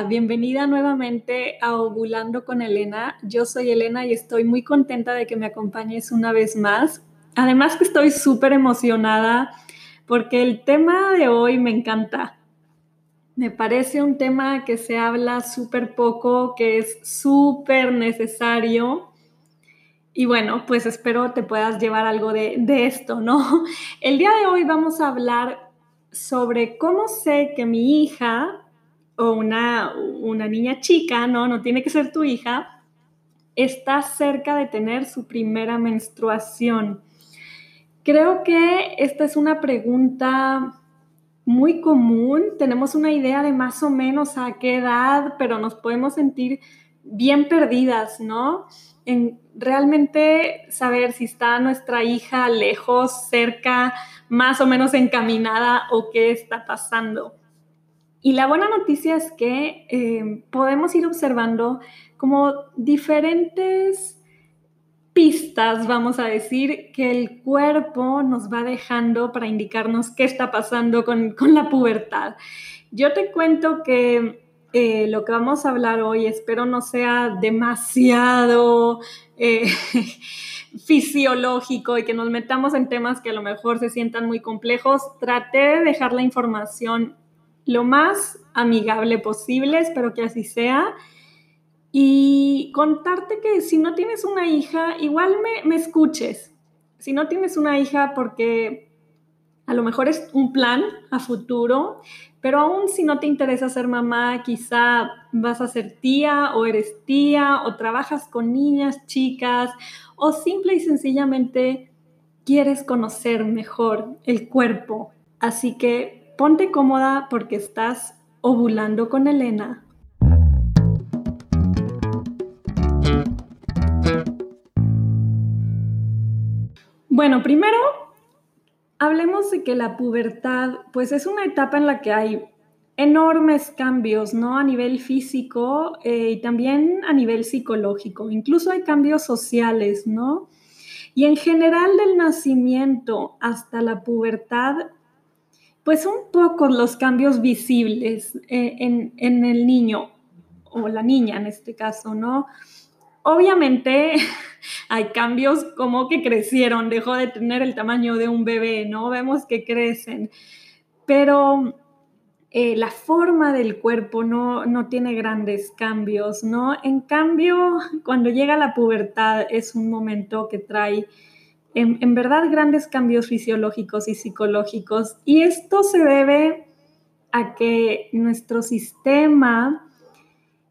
Hola, bienvenida nuevamente a Ovulando con Elena. Yo soy Elena y estoy muy contenta de que me acompañes una vez más. Además que estoy súper emocionada porque el tema de hoy me encanta. Me parece un tema que se habla súper poco, que es súper necesario. Y bueno, pues espero te puedas llevar algo de esto, ¿no? El día de hoy vamos a hablar sobre cómo sé que mi hija o una, una niña chica, ¿no? No tiene que ser tu hija, está cerca de tener su primera menstruación. Creo que esta es una pregunta muy común. Tenemos una idea de más o menos a qué edad, pero nos podemos sentir bien perdidas, ¿no? En realmente saber si está nuestra hija lejos, cerca, más o menos encaminada o qué está pasando. Y la buena noticia es que eh, podemos ir observando como diferentes pistas, vamos a decir, que el cuerpo nos va dejando para indicarnos qué está pasando con, la pubertad. Yo te cuento que eh, lo que vamos a hablar hoy espero no sea demasiado eh, fisiológico y que nos metamos en temas que a lo mejor se sientan muy complejos. Traté de dejar la información lo más amigable posible, espero que así sea. Y contarte que si no tienes una hija, igual me, escuches. Si no tienes una hija, porque a lo mejor es un plan a futuro, pero aún si no te interesa ser mamá, quizá vas a ser tía o eres tía o trabajas con niñas, chicas o simple y sencillamente quieres conocer mejor el cuerpo. Así que Ponte cómoda porque estás ovulando con Elena. Bueno, primero hablemos de que la pubertad pues es una etapa en la que hay enormes cambios, ¿no? A nivel físico eh, y también a nivel psicológico. Incluso hay cambios sociales, ¿no? Y en general del nacimiento hasta la pubertad pues un poco los cambios visibles eh, en, en, el niño o la niña en este caso, ¿no? Obviamente hay cambios como que crecieron, dejó de tener el tamaño de un bebé, ¿no? Vemos que crecen, pero eh, la forma del cuerpo no, no tiene grandes cambios, ¿no? En cambio, cuando llega la pubertad es un momento que trae en, verdad grandes cambios fisiológicos y psicológicos. Y esto se debe a que nuestro sistema,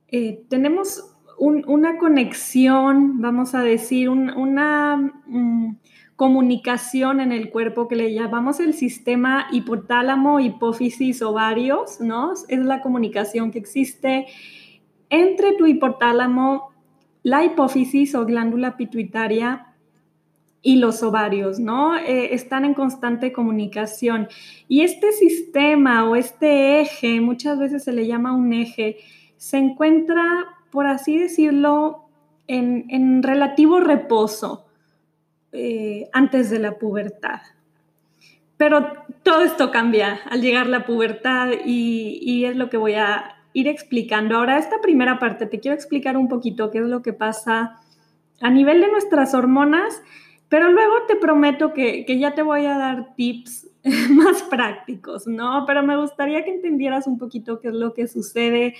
eh, tenemos una conexión, vamos a decir, una mm, comunicación en el cuerpo que le llamamos el sistema hipotálamo, hipófisis, ovarios, ¿no? Es la comunicación que existe entre tu hipotálamo, la hipófisis o glándula pituitaria y los ovarios, ¿no? Eh, están en constante comunicación. Y este sistema o este eje, muchas veces se le llama un eje, se encuentra, por así decirlo, en, relativo reposo eh, antes de la pubertad. Pero todo esto cambia al llegar la pubertad y, y es lo que voy a ir explicando. Ahora, esta primera parte, te quiero explicar un poquito qué es lo que pasa a nivel de nuestras hormonas pero luego te prometo que, ya te voy a dar tips más prácticos, ¿no? Pero me gustaría que entendieras un poquito qué es lo que sucede,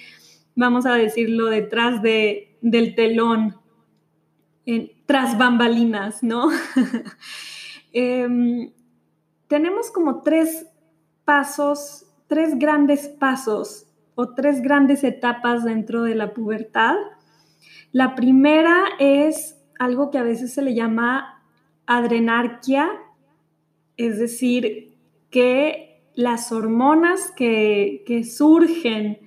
vamos a decirlo, detrás de, del telón, tras bambalinas, ¿no? Em, tenemos como tres pasos, tres grandes pasos o tres grandes etapas dentro de la pubertad. La primera es algo que a veces se le llama adrenarquia, es decir, que las hormonas que, surgen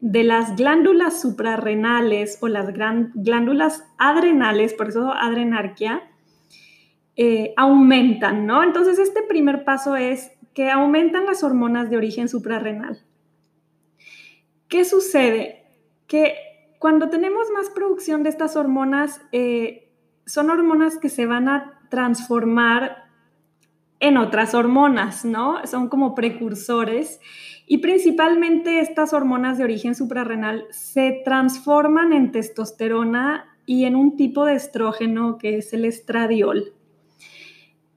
de las glándulas suprarrenales o las glándulas adrenales, por eso adrenarquia, eh, aumentan, ¿no? Entonces, este primer paso es que aumentan las hormonas de origen suprarrenal. ¿Qué sucede? Que cuando tenemos más producción de estas hormonas, eh, son hormonas que se van a transformar en otras hormonas, ¿no? Son como precursores Y principalmente estas hormonas de origen suprarrenal se transforman en testosterona y en un tipo de estrógeno que es el estradiol.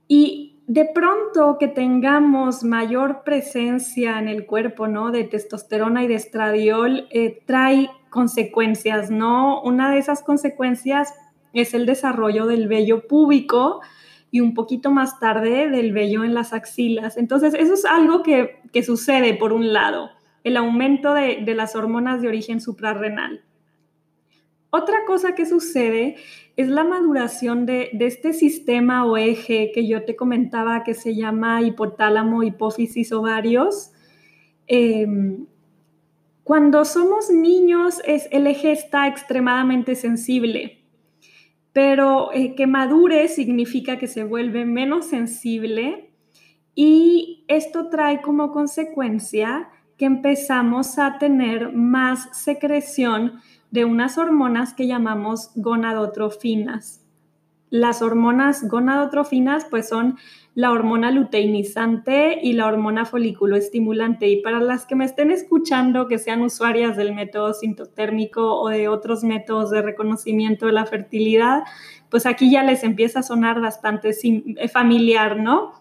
Y de pronto que tengamos mayor presencia en el cuerpo, ¿no? De testosterona y de estradiol, eh, trae consecuencias, ¿no? Una de esas consecuencias es el desarrollo del vello púbico y un poquito más tarde del vello en las axilas. Entonces, eso es algo que, sucede por un lado, el aumento de, las hormonas de origen suprarrenal. Otra cosa que sucede es la maduración de, este sistema o eje que yo te comentaba que se llama hipotálamo, hipófisis, ovarios. Em, cuando somos niños, es, el eje está extremadamente sensible pero eh, que madure significa que se vuelve menos sensible y esto trae como consecuencia que empezamos a tener más secreción de unas hormonas que llamamos gonadotrofinas. Las hormonas gonadotrofinas pues son la hormona luteinizante y la hormona folículo estimulante. Y para las que me estén escuchando que sean usuarias del método sintotérmico o de otros métodos de reconocimiento de la fertilidad, pues aquí ya les empieza a sonar bastante eh, familiar, ¿no?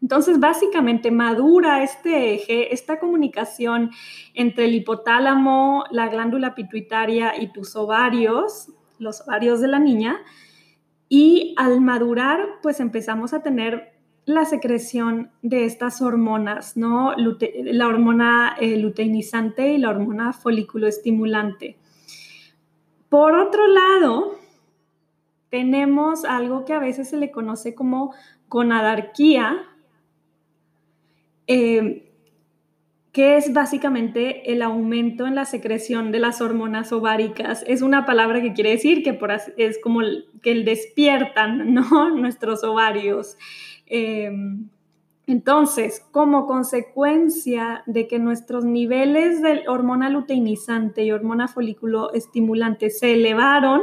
Entonces, básicamente madura este eje, esta comunicación entre el hipotálamo, la glándula pituitaria y tus ovarios, los ovarios de la niña, y al madurar, pues empezamos a tener la secreción de estas hormonas, ¿no? la hormona eh, luteinizante y la hormona folículo estimulante. Por otro lado, tenemos algo que a veces se le conoce como gonadarquía, eh, que es básicamente el aumento en la secreción de las hormonas ováricas. Es una palabra que quiere decir que por es como que el despiertan ¿no? nuestros ovarios. Em, entonces, como consecuencia de que nuestros niveles de hormona luteinizante y hormona folículo estimulante se elevaron,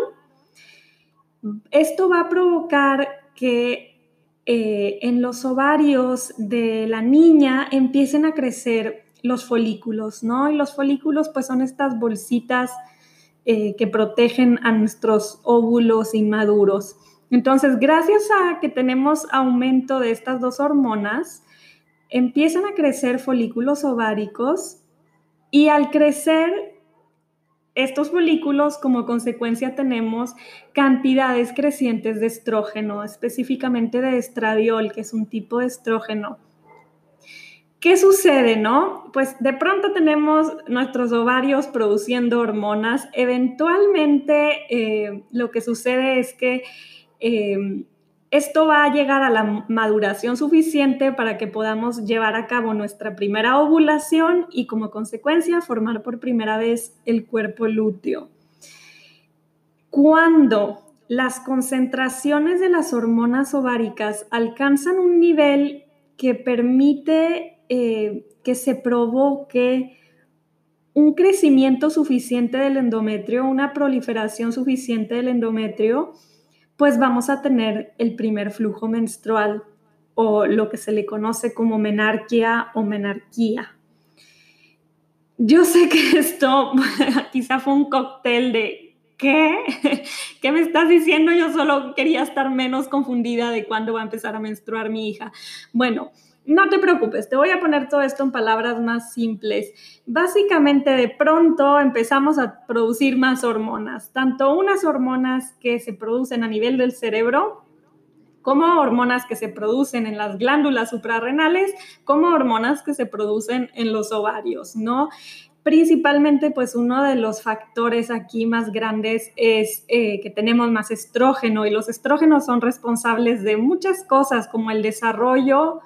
esto va a provocar que eh, en los ovarios de la niña empiecen a crecer los folículos, ¿no? Y los folículos pues son estas bolsitas eh, que protegen a nuestros óvulos inmaduros. Entonces, gracias a que tenemos aumento de estas dos hormonas, empiezan a crecer folículos ováricos y al crecer estos folículos, como consecuencia tenemos cantidades crecientes de estrógeno, específicamente de estradiol, que es un tipo de estrógeno ¿Qué sucede, no? Pues de pronto tenemos nuestros ovarios produciendo hormonas. Eventualmente eh, lo que sucede es que eh, esto va a llegar a la maduración suficiente para que podamos llevar a cabo nuestra primera ovulación y como consecuencia formar por primera vez el cuerpo lúteo. Cuando las concentraciones de las hormonas ováricas alcanzan un nivel que permite eh, que se provoque un crecimiento suficiente del endometrio, una proliferación suficiente del endometrio, pues vamos a tener el primer flujo menstrual o lo que se le conoce como menarquia o menarquía. Yo sé que esto quizá fue un cóctel de ¿qué? ¿Qué me estás diciendo? Yo solo quería estar menos confundida de cuándo va a empezar a menstruar mi hija. Bueno, no te preocupes, te voy a poner todo esto en palabras más simples. Básicamente, de pronto empezamos a producir más hormonas, tanto unas hormonas que se producen a nivel del cerebro, como hormonas que se producen en las glándulas suprarrenales, como hormonas que se producen en los ovarios, ¿no? Principalmente, pues uno de los factores aquí más grandes es eh, que tenemos más estrógeno y los estrógenos son responsables de muchas cosas como el desarrollo,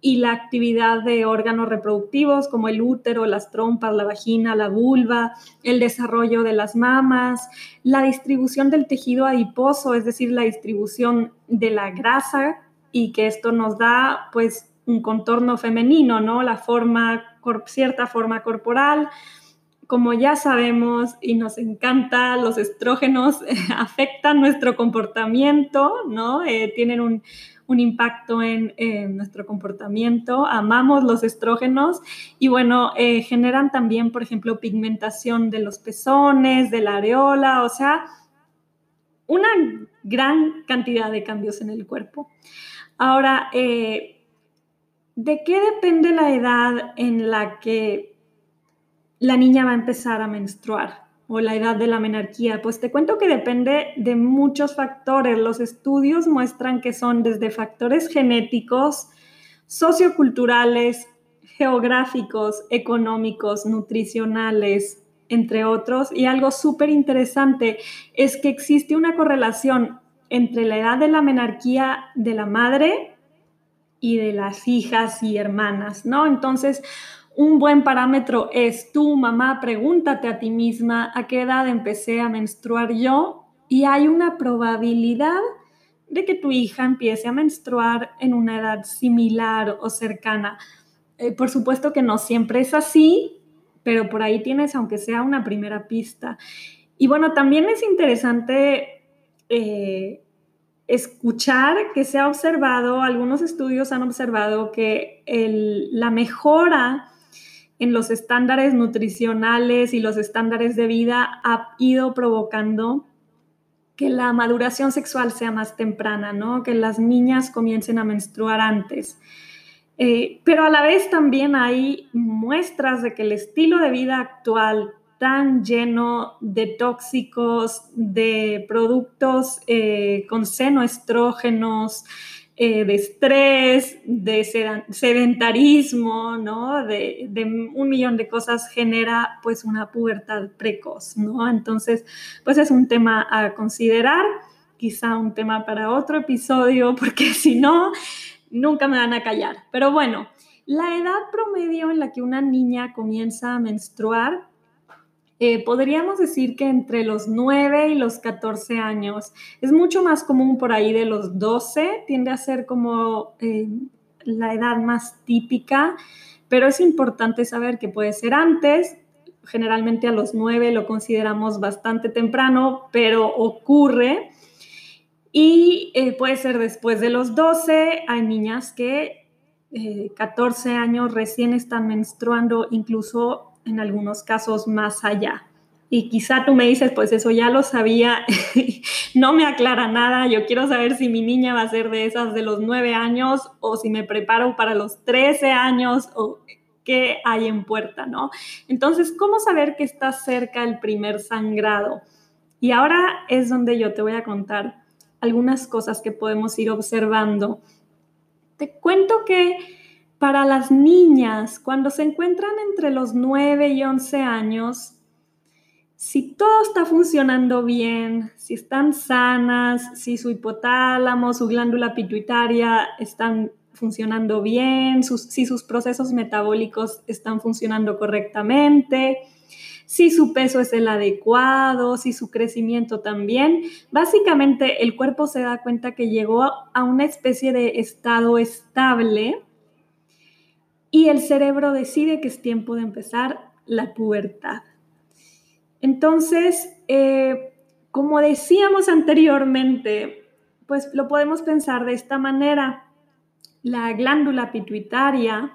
y la actividad de órganos reproductivos como el útero, las trompas, la vagina, la vulva, el desarrollo de las mamas, la distribución del tejido adiposo, es decir, la distribución de la grasa y que esto nos da pues un contorno femenino, ¿no? La forma, cierta forma corporal. Como ya sabemos y nos encanta, los estrógenos afectan nuestro comportamiento, ¿no? Eh, tienen un, impacto en, nuestro comportamiento, amamos los estrógenos y bueno, eh, generan también, por ejemplo, pigmentación de los pezones, de la areola, o sea, una gran cantidad de cambios en el cuerpo. Ahora, eh, ¿de qué depende la edad en la que la niña va a empezar a menstruar o la edad de la menarquía? Pues te cuento que depende de muchos factores. Los estudios muestran que son desde factores genéticos, socioculturales, geográficos, económicos, nutricionales, entre otros. Y algo súper interesante es que existe una correlación entre la edad de la menarquía de la madre y de las hijas y hermanas, ¿no? Entonces, un buen parámetro es tú, mamá, pregúntate a ti misma a qué edad empecé a menstruar yo y hay una probabilidad de que tu hija empiece a menstruar en una edad similar o cercana. Eh, por supuesto que no siempre es así, pero por ahí tienes, aunque sea una primera pista. Y bueno, también es interesante eh, escuchar que se ha observado, algunos estudios han observado que la mejora en los estándares nutricionales y los estándares de vida ha ido provocando que la maduración sexual sea más temprana, ¿no? Que las niñas comiencen a menstruar antes. Eh, pero a la vez también hay muestras de que el estilo de vida actual tan lleno de tóxicos, de productos eh, con senoestrógenos, eh, de estrés, de sedentarismo, ¿no? De, un millón de cosas genera pues una pubertad precoz, ¿no? Entonces, pues es un tema a considerar, quizá un tema para otro episodio, porque si no, nunca me van a callar. Pero bueno, la edad promedio en la que una niña comienza a menstruar eh, podríamos decir que entre los 9 y los 14 años. Es mucho más común por ahí de los 12, tiende a ser como eh, la edad más típica, pero es importante saber que puede ser antes. Generalmente a los 9 lo consideramos bastante temprano, pero ocurre. Y eh, puede ser después de los 12. Hay niñas que 14 años recién están menstruando, incluso en algunos casos más allá. Y quizá tú me dices, pues eso ya lo sabía, no me aclara nada, yo quiero saber si mi niña va a ser de esas de los nueve años o si me preparo para los 13 años o qué hay en puerta, ¿no? Entonces, ¿cómo saber que está cerca el primer sangrado? Y ahora es donde yo te voy a contar algunas cosas que podemos ir observando. Te cuento que para las niñas, cuando se encuentran entre los 9 y 11 años, si todo está funcionando bien, si están sanas, si su hipotálamo, su glándula pituitaria están funcionando bien, si sus procesos metabólicos están funcionando correctamente, si su peso es el adecuado, si su crecimiento también. Básicamente el cuerpo se da cuenta que llegó a una especie de estado estable y el cerebro decide que es tiempo de empezar la pubertad. Entonces, eh, como decíamos anteriormente, pues lo podemos pensar de esta manera. La glándula pituitaria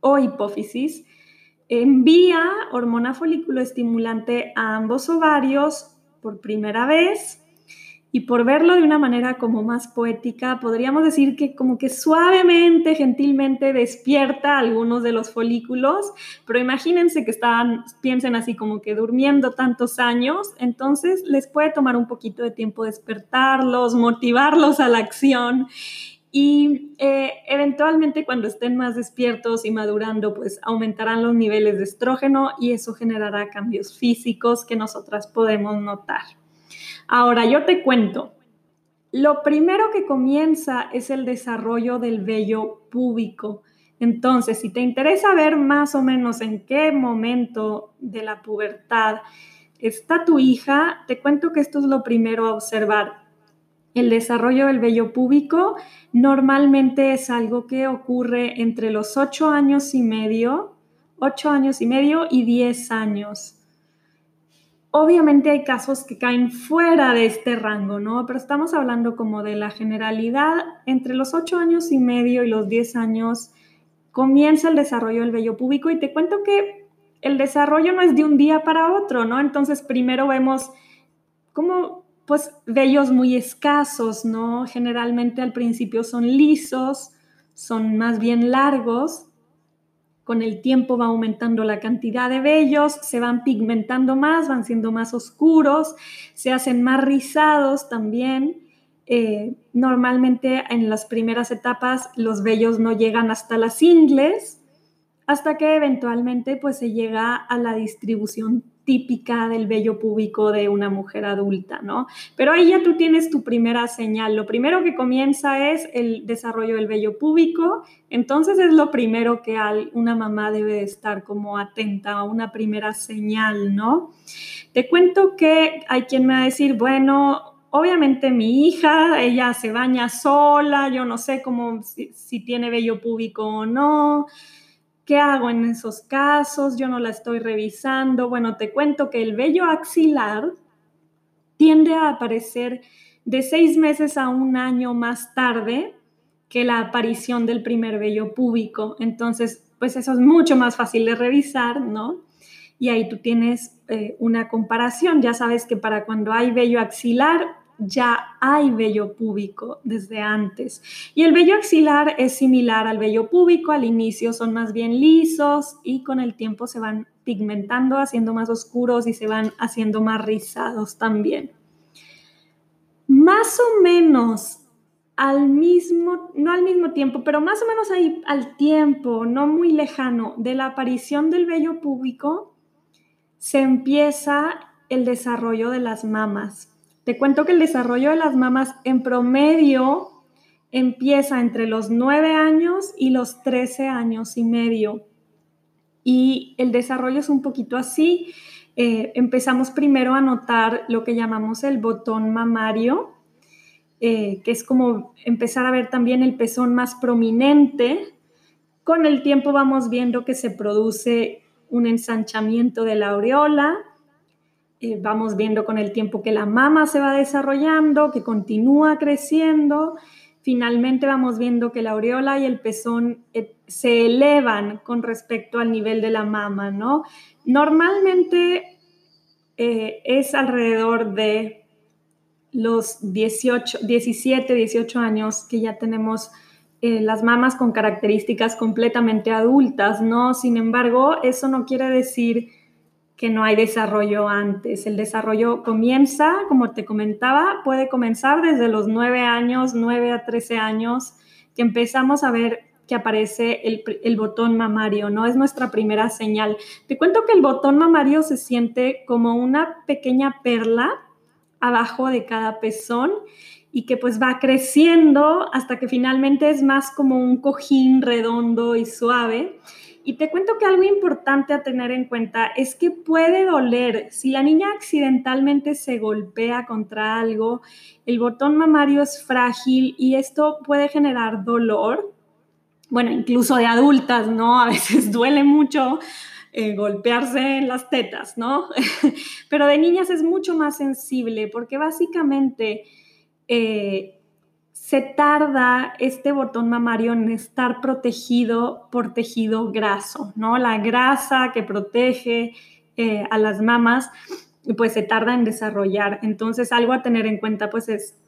o hipófisis envía hormona folículo estimulante a ambos ovarios por primera vez y por verlo de una manera como más poética, podríamos decir que como que suavemente, gentilmente despierta algunos de los folículos, pero imagínense que estaban, piensen así como que durmiendo tantos años, entonces les puede tomar un poquito de tiempo despertarlos, motivarlos a la acción y eh, eventualmente cuando estén más despiertos y madurando, pues aumentarán los niveles de estrógeno y eso generará cambios físicos que nosotras podemos notar. Ahora, yo te cuento, lo primero que comienza es el desarrollo del vello púbico. Entonces, si te interesa ver más o menos en qué momento de la pubertad está tu hija, te cuento que esto es lo primero a observar. El desarrollo del vello púbico normalmente es algo que ocurre entre los 8 años y medio 8 años y medio y 10 años. Obviamente hay casos que caen fuera de este rango, ¿no? Pero estamos hablando como de la generalidad. Entre los 8 años y medio y los 10 años comienza el desarrollo del vello púbico y te cuento que el desarrollo no es de un día para otro, ¿no? Entonces primero vemos como pues vellos muy escasos, ¿no? Generalmente al principio son lisos, son más bien largos con el tiempo va aumentando la cantidad de vellos, se van pigmentando más, van siendo más oscuros, se hacen más rizados también. Eh, normalmente en las primeras etapas los vellos no llegan hasta las ingles, hasta que eventualmente pues se llega a la distribución típica del vello púbico de una mujer adulta, ¿no? Pero ahí ya tú tienes tu primera señal. Lo primero que comienza es el desarrollo del vello púbico, entonces es lo primero que una mamá debe estar como atenta a una primera señal, ¿no? Te cuento que hay quien me va a decir, bueno, obviamente mi hija, ella se baña sola, yo no sé cómo si, tiene vello púbico o no. ¿Qué hago en esos casos? Yo no la estoy revisando. Bueno, te cuento que el vello axilar tiende a aparecer de seis meses a un año más tarde que la aparición del primer vello púbico. Entonces, pues eso es mucho más fácil de revisar, ¿no? Y ahí tú tienes eh, una comparación. Ya sabes que para cuando hay vello axilar, ya hay vello púbico desde antes. Y el vello axilar es similar al vello púbico, al inicio son más bien lisos y con el tiempo se van pigmentando, haciendo más oscuros y se van haciendo más rizados también. Más o menos al mismo, no al mismo tiempo, pero más o menos ahí al tiempo, no muy lejano, de la aparición del vello púbico, se empieza el desarrollo de las mamas. Te cuento que el desarrollo de las mamas en promedio empieza entre los 9 años y los 13 años y medio. Y el desarrollo es un poquito así. Eh, empezamos primero a notar lo que llamamos el botón mamario, eh, que es como empezar a ver también el pezón más prominente. Con el tiempo vamos viendo que se produce un ensanchamiento de la aureola, eh, vamos viendo con el tiempo que la mama se va desarrollando, que continúa creciendo. Finalmente vamos viendo que la aureola y el pezón eh, se elevan con respecto al nivel de la mama, ¿no? Normalmente eh, es alrededor de los 18, 17, 18 años que ya tenemos las mamas con características completamente adultas, ¿no? Sin embargo, eso no quiere decir que no hay desarrollo antes. El desarrollo comienza, como te comentaba, puede comenzar desde los 9 años, 9 a 13 años, que empezamos a ver que aparece el, el, botón mamario, ¿no? Es nuestra primera señal. Te cuento que el botón mamario se siente como una pequeña perla abajo de cada pezón y que pues va creciendo hasta que finalmente es más como un cojín redondo y suave y te cuento que algo importante a tener en cuenta es que puede doler. Si la niña accidentalmente se golpea contra algo, el botón mamario es frágil y esto puede generar dolor. Bueno, incluso de adultas, ¿no? A veces duele mucho eh, golpearse en las tetas, ¿no? Pero de niñas es mucho más sensible porque básicamente... Eh, se tarda este botón mamario en estar protegido por tejido graso, ¿no? La grasa que protege eh, a las mamas, pues se tarda en desarrollar. Entonces, algo a tener en cuenta, pues es,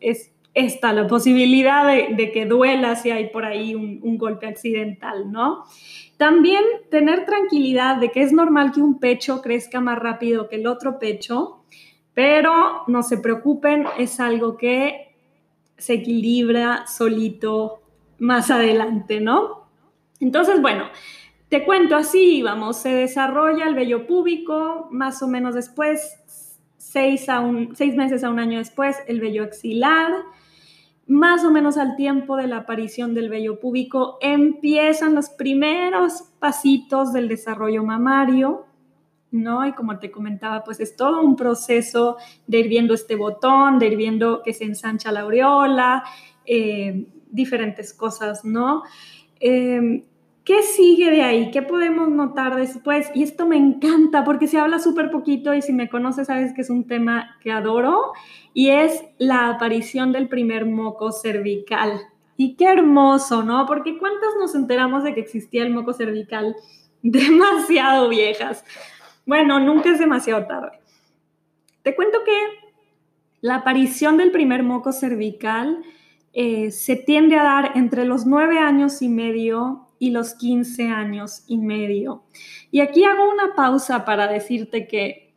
es, esta, la posibilidad de, que duela si hay por ahí un, un golpe accidental, ¿no? También tener tranquilidad de que es normal que un pecho crezca más rápido que el otro pecho, pero no se preocupen, es algo que se equilibra solito más adelante, ¿no? Entonces, bueno, te cuento así, vamos, se desarrolla el vello púbico, más o menos después, seis, a un, seis meses a un año después, el vello axilar, más o menos al tiempo de la aparición del vello púbico, empiezan los primeros pasitos del desarrollo mamario, ¿no? Y como te comentaba, pues es todo un proceso de ir viendo este botón, de ir viendo que se ensancha la aureola, eh, diferentes cosas, ¿no? Em, ¿Qué sigue de ahí? ¿Qué podemos notar después? Y esto me encanta porque se habla súper poquito y si me conoces sabes que es un tema que adoro y es la aparición del primer moco cervical. Y qué hermoso, ¿no? Porque ¿cuántas nos enteramos de que existía el moco cervical? Demasiado viejas. Bueno, nunca es demasiado tarde. Te cuento que la aparición del primer moco cervical eh, se tiende a dar entre los nueve años y medio y los 15 años y medio. Y aquí hago una pausa para decirte que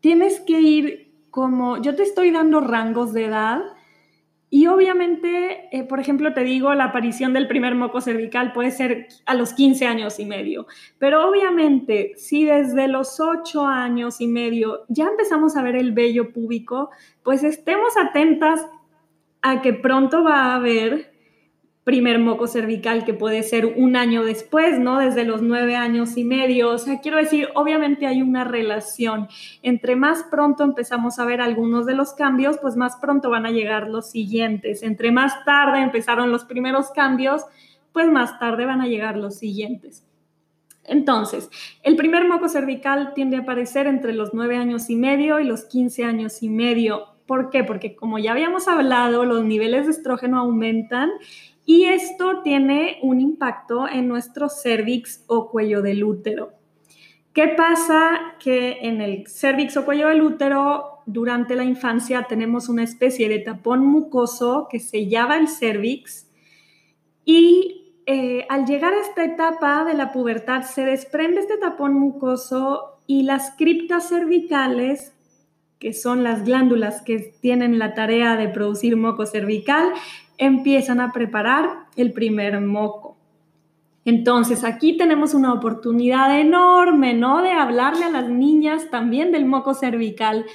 tienes que ir como, yo te estoy dando rangos de edad y obviamente, eh, por ejemplo, te digo, la aparición del primer moco cervical puede ser a los 15 años y medio, pero obviamente si desde los 8 años y medio ya empezamos a ver el vello púbico, pues estemos atentas a que pronto va a haber primer moco cervical que puede ser un año después, ¿no? Desde los nueve años y medio. O sea, quiero decir, obviamente hay una relación. Entre más pronto empezamos a ver algunos de los cambios, pues más pronto van a llegar los siguientes. Entre más tarde empezaron los primeros cambios, pues más tarde van a llegar los siguientes. Entonces, el primer moco cervical tiende a aparecer entre los nueve años y medio y los 15 años y medio. ¿Por qué? Porque como ya habíamos hablado, los niveles de estrógeno aumentan y esto tiene un impacto en nuestro cervix o cuello del útero. ¿Qué pasa? Que en el cervix o cuello del útero, durante la infancia, tenemos una especie de tapón mucoso que se llama el cervix y eh, al llegar a esta etapa de la pubertad se desprende este tapón mucoso y las criptas cervicales que son las glándulas que tienen la tarea de producir moco cervical, empiezan a preparar el primer moco. Entonces, aquí tenemos una oportunidad enorme, ¿no? De hablarle a las niñas también del moco cervical.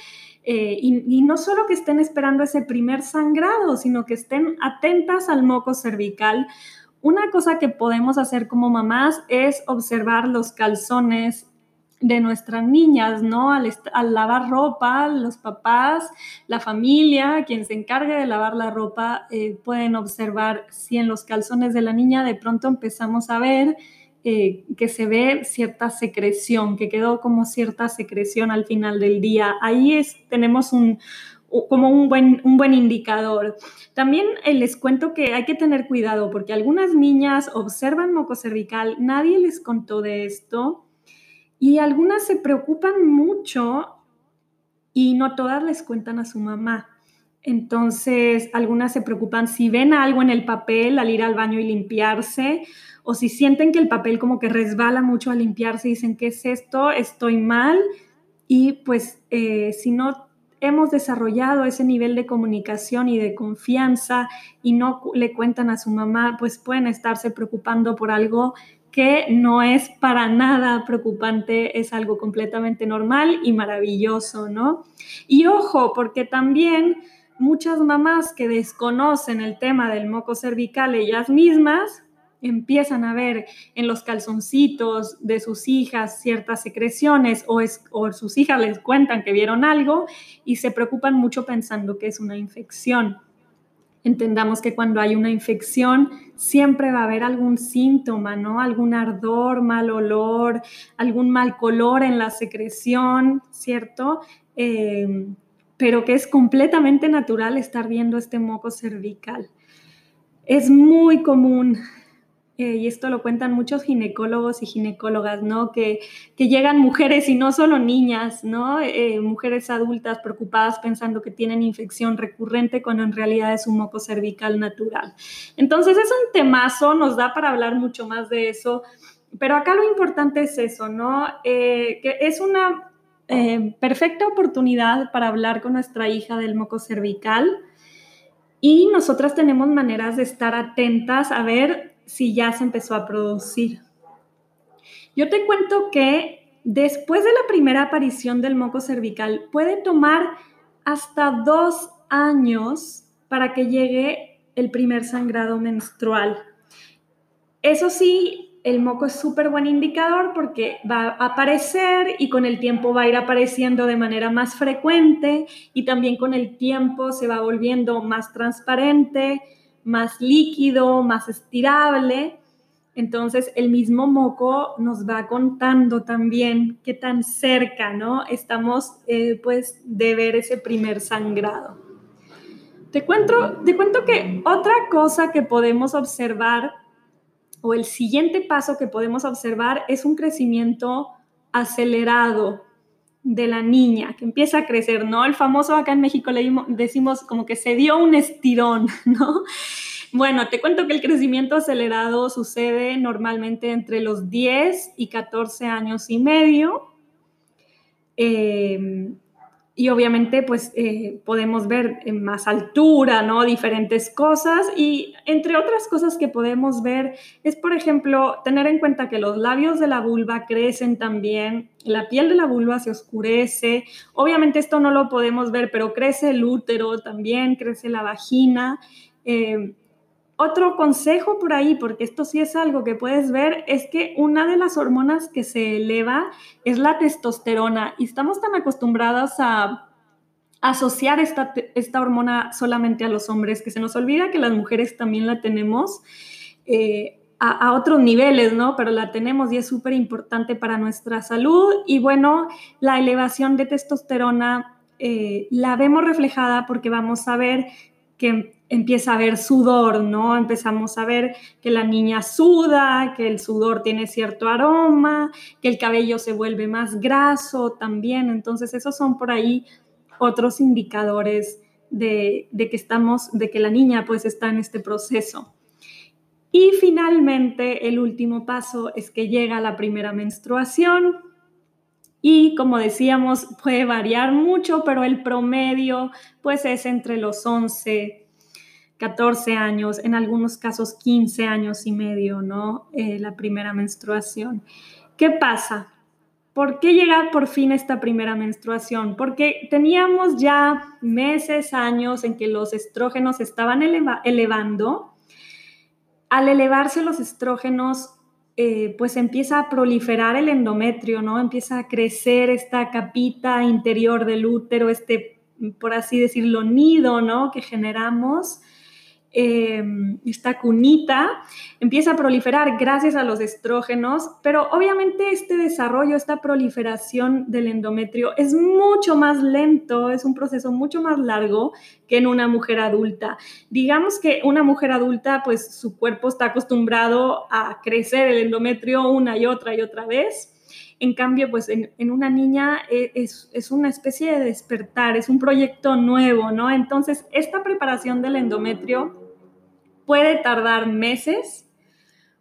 Eh, y, no solo que estén esperando ese primer sangrado, sino que estén atentas al moco cervical. Una cosa que podemos hacer como mamás es observar los calzones de nuestras niñas, ¿no? Al, lavar ropa, los papás, la familia, quien se encargue de lavar la ropa, eh, pueden observar si en los calzones de la niña de pronto empezamos a ver eh, que se ve cierta secreción, que quedó como cierta secreción al final del día. Ahí es, tenemos un, como un buen, un buen indicador. También eh, les cuento que hay que tener cuidado porque algunas niñas observan moco cervical, nadie les contó de esto y algunas se preocupan mucho y no todas les cuentan a su mamá. Entonces, algunas se preocupan si ven algo en el papel al ir al baño y limpiarse, o si sienten que el papel como que resbala mucho al limpiarse y dicen, ¿qué es esto? Estoy mal. Y pues eh, si no hemos desarrollado ese nivel de comunicación y de confianza y no le cuentan a su mamá, pues pueden estarse preocupando por algo que no es para nada preocupante, es algo completamente normal y maravilloso, ¿no? Y ojo, porque también muchas mamás que desconocen el tema del moco cervical ellas mismas, empiezan a ver en los calzoncitos de sus hijas ciertas secreciones o, o, sus hijas les cuentan que vieron algo y se preocupan mucho pensando que es una infección. Entendamos que cuando hay una infección siempre va a haber algún síntoma, ¿no? Algún ardor, mal olor, algún mal color en la secreción, ¿cierto? Em, pero que es completamente natural estar viendo este moco cervical. Es muy común eh, y esto lo cuentan muchos ginecólogos y ginecólogas, ¿no? Que, llegan mujeres y no solo niñas, ¿no? Eh, mujeres adultas preocupadas pensando que tienen infección recurrente cuando en realidad es un moco cervical natural. Entonces es un temazo, nos da para hablar mucho más de eso, pero acá lo importante es eso, ¿no? Eh, que es una perfecta oportunidad para hablar con nuestra hija del moco cervical. Y nosotras tenemos maneras de estar atentas a ver si ya se empezó a producir. Yo te cuento que después de la primera aparición del moco cervical puede tomar hasta dos años para que llegue el primer sangrado menstrual. Eso sí, el moco es súper buen indicador porque va a aparecer y con el tiempo va a ir apareciendo de manera más frecuente y también con el tiempo se va volviendo más transparente, más líquido, más estirable. Entonces, el mismo moco nos va contando también qué tan cerca, ¿no? Estamos, eh, pues, de ver ese primer sangrado. Te cuento, te cuento que otra cosa que podemos observar, o el siguiente paso que podemos observar, es un crecimiento acelerado de la niña, que empieza a crecer, ¿no? El famoso acá en México le decimos como que se dio un estirón, ¿no? Bueno, te cuento que el crecimiento acelerado sucede normalmente entre los 10 y 14 años y medio. Eh, y obviamente pues eh, podemos ver en más altura, ¿no? Diferentes cosas y entre otras cosas que podemos ver es, por ejemplo, tener en cuenta que los labios de la vulva crecen también, la piel de la vulva se oscurece, obviamente esto no lo podemos ver, pero crece el útero también, crece la vagina. Eh, otro consejo por ahí, porque esto sí es algo que puedes ver, es que una de las hormonas que se eleva es la testosterona y estamos tan acostumbrados a asociar esta, esta hormona solamente a los hombres que se nos olvida que las mujeres también la tenemos. Eh, a, otros niveles, ¿no? Pero la tenemos y es súper importante para nuestra salud. Y bueno, la elevación de testosterona eh, la vemos reflejada porque vamos a ver que empieza a haber sudor, ¿no? Empezamos a ver que la niña suda, que el sudor tiene cierto aroma, que el cabello se vuelve más graso también. Entonces, esos son por ahí otros indicadores de, que estamos, de que la niña pues está en este proceso. Y finalmente, el último paso es que llega la primera menstruación. Y como decíamos, puede variar mucho, pero el promedio pues es entre los 11 14 años, en algunos casos 15 años y medio, ¿no? Eh, la primera menstruación. ¿Qué pasa? ¿Por qué llega por fin esta primera menstruación? Porque teníamos ya meses, años en que los estrógenos estaban elevando. Al elevarse los estrógenos, eh, pues empieza a proliferar el endometrio, ¿no? Empieza a crecer esta capita interior del útero, este, por así decirlo, nido, ¿no? Que generamos Em, esta cunita empieza a proliferar gracias a los estrógenos, pero obviamente este desarrollo, esta proliferación del endometrio es mucho más lento, es un proceso mucho más largo que en una mujer adulta. Digamos que una mujer adulta, pues su cuerpo está acostumbrado a crecer el endometrio una y otra y otra vez. En cambio, pues en, una niña e, es, es, una especie de despertar, es un proyecto nuevo, ¿no? Entonces, esta preparación del endometrio puede tardar meses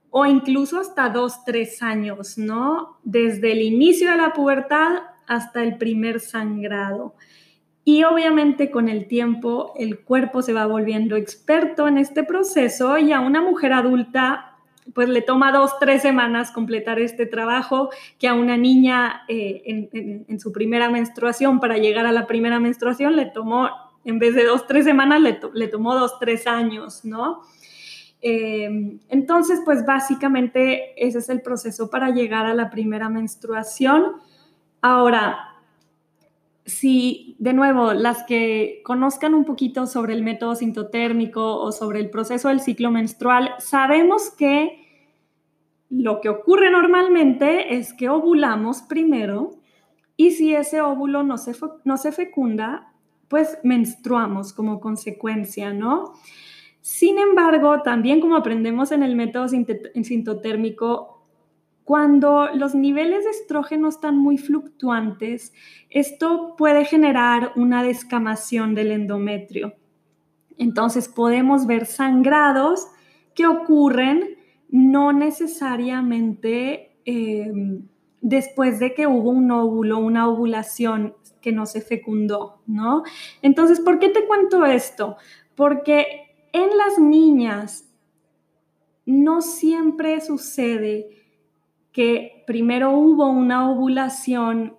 o incluso hasta dos, tres años, ¿no? Desde el inicio de la pubertad hasta el primer sangrado. Y obviamente con el tiempo el cuerpo se va volviendo experto en este proceso y a una mujer adulta pues le toma dos, tres semanas completar este trabajo que a una niña eh, en, su primera menstruación, para llegar a la primera menstruación, le tomó, en vez de dos, tres semanas, le, le tomó dos, tres años, ¿no? Eh, entonces, pues básicamente ese es el proceso para llegar a la primera menstruación. Ahora, si de nuevo las que conozcan un poquito sobre el método sintotérmico o sobre el proceso del ciclo menstrual, sabemos que lo que ocurre normalmente es que ovulamos primero y si ese óvulo no se, no se fecunda, pues menstruamos como consecuencia, ¿no? Sin embargo, también como aprendemos en el método sintotérmico, cuando los niveles de estrógeno están muy fluctuantes, esto puede generar una descamación del endometrio. Entonces podemos ver sangrados que ocurren no necesariamente em, después de que hubo un óvulo, una ovulación que no se fecundó, ¿no? Entonces, ¿por qué te cuento esto? Porque en las niñas no siempre sucede que primero hubo una ovulación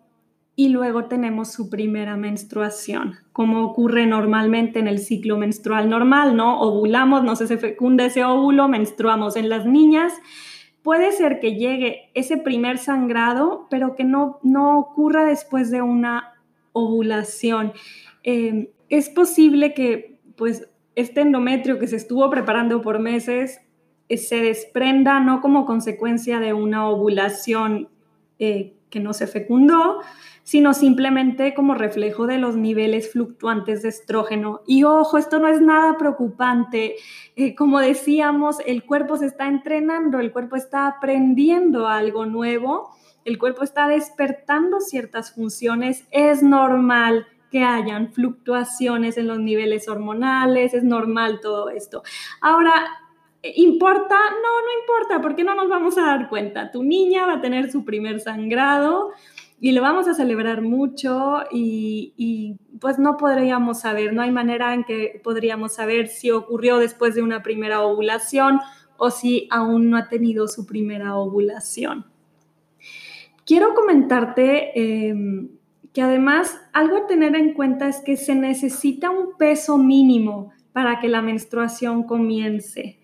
y luego tenemos su primera menstruación, como ocurre normalmente en el ciclo menstrual normal, ¿no? Ovulamos, no se fecunda ese óvulo, menstruamos en las niñas. Puede ser que llegue ese primer sangrado, pero que no, no ocurra después de una ovulación. Eh, es posible que, pues, este endometrio que se estuvo preparando por meses se desprenda no como consecuencia de una ovulación eh, que no se fecundó, sino simplemente como reflejo de los niveles fluctuantes de estrógeno. Y ojo, esto no es nada preocupante. Eh, como decíamos, el cuerpo se está entrenando, el cuerpo está aprendiendo algo nuevo, el cuerpo está despertando ciertas funciones. Es normal que hayan fluctuaciones en los niveles hormonales, es normal todo esto. Ahora, ¿Importa? No, no importa, porque no nos vamos a dar cuenta. Tu niña va a tener su primer sangrado y lo vamos a celebrar mucho y, pues no podríamos saber, no hay manera en que podríamos saber si ocurrió después de una primera ovulación o si aún no ha tenido su primera ovulación. Quiero comentarte em, que además algo a tener en cuenta es que se necesita un peso mínimo para que la menstruación comience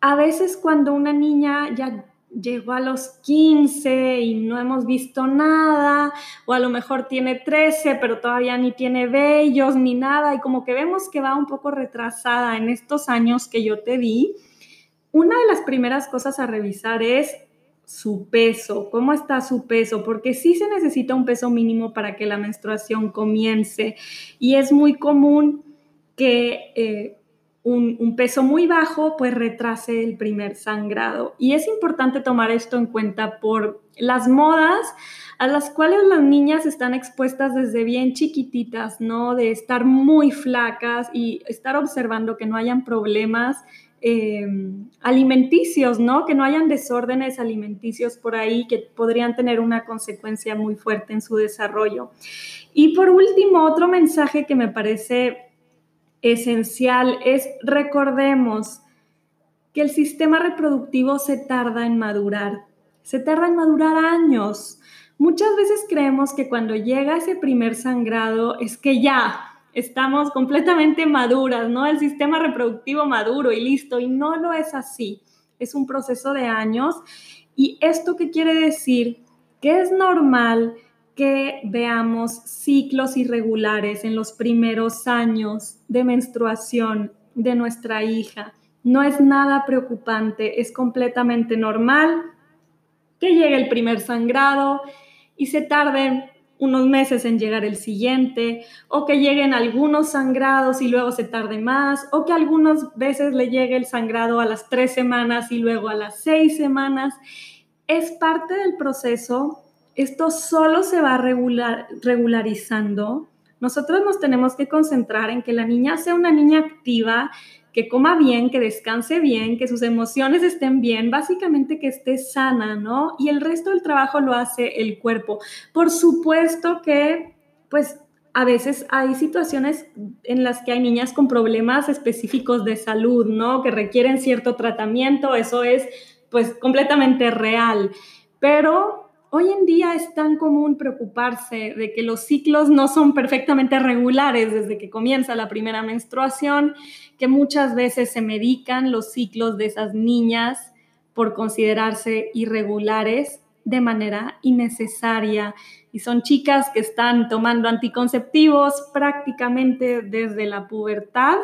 a veces cuando una niña ya llegó a los 15 y no hemos visto nada, o a lo mejor tiene 13, pero todavía ni tiene vellos ni nada, y como que vemos que va un poco retrasada en estos años que yo te di, una de las primeras cosas a revisar es su peso, cómo está su peso, porque sí se necesita un peso mínimo para que la menstruación comience, y es muy común que... Eh, un, peso muy bajo, pues retrase el primer sangrado. Y es importante tomar esto en cuenta por las modas a las cuales las niñas están expuestas desde bien chiquititas, ¿no? De estar muy flacas y estar observando que no hayan problemas em, alimenticios, ¿no? Que no hayan desórdenes alimenticios por ahí que podrían tener una consecuencia muy fuerte en su desarrollo. Y por último, otro mensaje que me parece esencial es recordemos que el sistema reproductivo se tarda en madurar, se tarda en madurar años. Muchas veces creemos que cuando llega ese primer sangrado es que ya estamos completamente maduras, ¿no? El sistema reproductivo maduro y listo, y no lo es así. Es un proceso de años. ¿Y esto qué quiere decir? Que es normal que veamos ciclos irregulares en los primeros años de menstruación de nuestra hija. No es nada preocupante, es completamente normal que llegue el primer sangrado y se tarde unos meses en llegar el siguiente, o que lleguen algunos sangrados y luego se tarde más, o que algunas veces le llegue el sangrado a las tres semanas y luego a las seis semanas. Es parte del proceso esto solo se va regular, regularizando. Nosotros nos tenemos que concentrar en que la niña sea una niña activa, que coma bien, que descanse bien, que sus emociones estén bien, básicamente que esté sana, ¿no? Y el resto del trabajo lo hace el cuerpo. Por supuesto que, pues, a veces hay situaciones en las que hay niñas con problemas específicos de salud, ¿no? Que requieren cierto tratamiento, eso es, pues, completamente real. Pero Hoy en día es tan común preocuparse de que los ciclos no son perfectamente regulares desde que comienza la primera menstruación, que muchas veces se medican los ciclos de esas niñas por considerarse irregulares de manera innecesaria. Y son chicas que están tomando anticonceptivos prácticamente desde la pubertad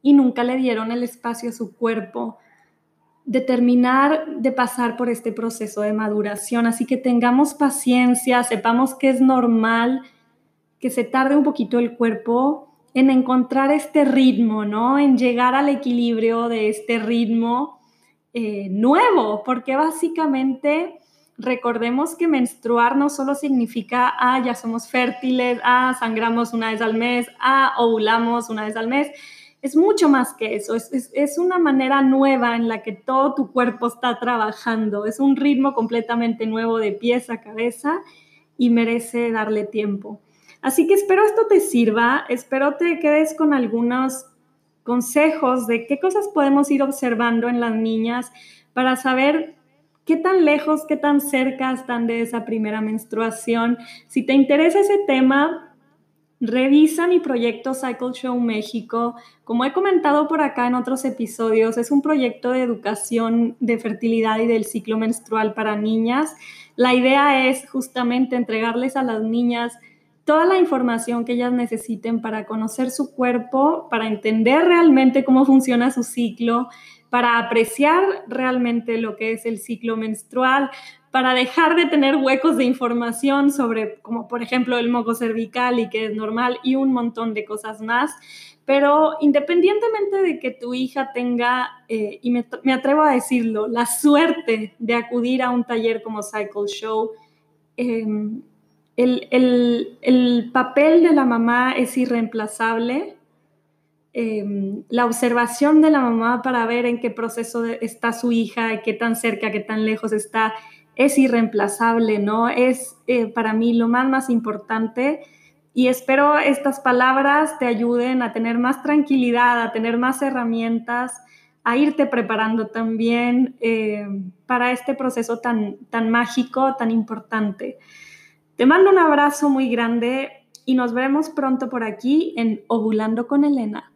y nunca le dieron el espacio a su cuerpo determinar de pasar por este proceso de maduración. Así que tengamos paciencia, sepamos que es normal que se tarde un poquito el cuerpo en encontrar este ritmo, ¿no? En llegar al equilibrio de este ritmo eh, nuevo, porque básicamente recordemos que menstruar no solo significa, ah, ya somos fértiles, ah, sangramos una vez al mes, ah, ovulamos una vez al mes, es mucho más que eso, es, una manera nueva en la que todo tu cuerpo está trabajando, es un ritmo completamente nuevo de pies a cabeza y merece darle tiempo. Así que espero esto te sirva, espero te quedes con algunos consejos de qué cosas podemos ir observando en las niñas para saber qué tan lejos, qué tan cerca están de esa primera menstruación. Si te interesa ese tema, Revisa mi proyecto Cycle Show México. Como he comentado por acá en otros episodios, es un proyecto de educación de fertilidad y del ciclo menstrual para niñas. La idea es justamente entregarles a las niñas toda la información que ellas necesiten para conocer su cuerpo, para entender realmente cómo funciona su ciclo, para apreciar realmente lo que es el ciclo menstrual, para dejar de tener huecos de información sobre, como por ejemplo el moco cervical y que es normal y un montón de cosas más. Pero independientemente de que tu hija tenga, eh, y me, atrevo a decirlo, la suerte de acudir a un taller como Cycle Show, em, el, papel de la mamá es irreemplazable. Em, la observación de la mamá para ver en qué proceso está su hija, qué tan cerca, qué tan lejos está, es irreemplazable, ¿no? Es eh, para mí lo más, más importante y espero estas palabras te ayuden a tener más tranquilidad, a tener más herramientas, a irte preparando también eh, para este proceso tan, tan mágico, tan importante. Te mando un abrazo muy grande y nos veremos pronto por aquí en Ovulando con Elena.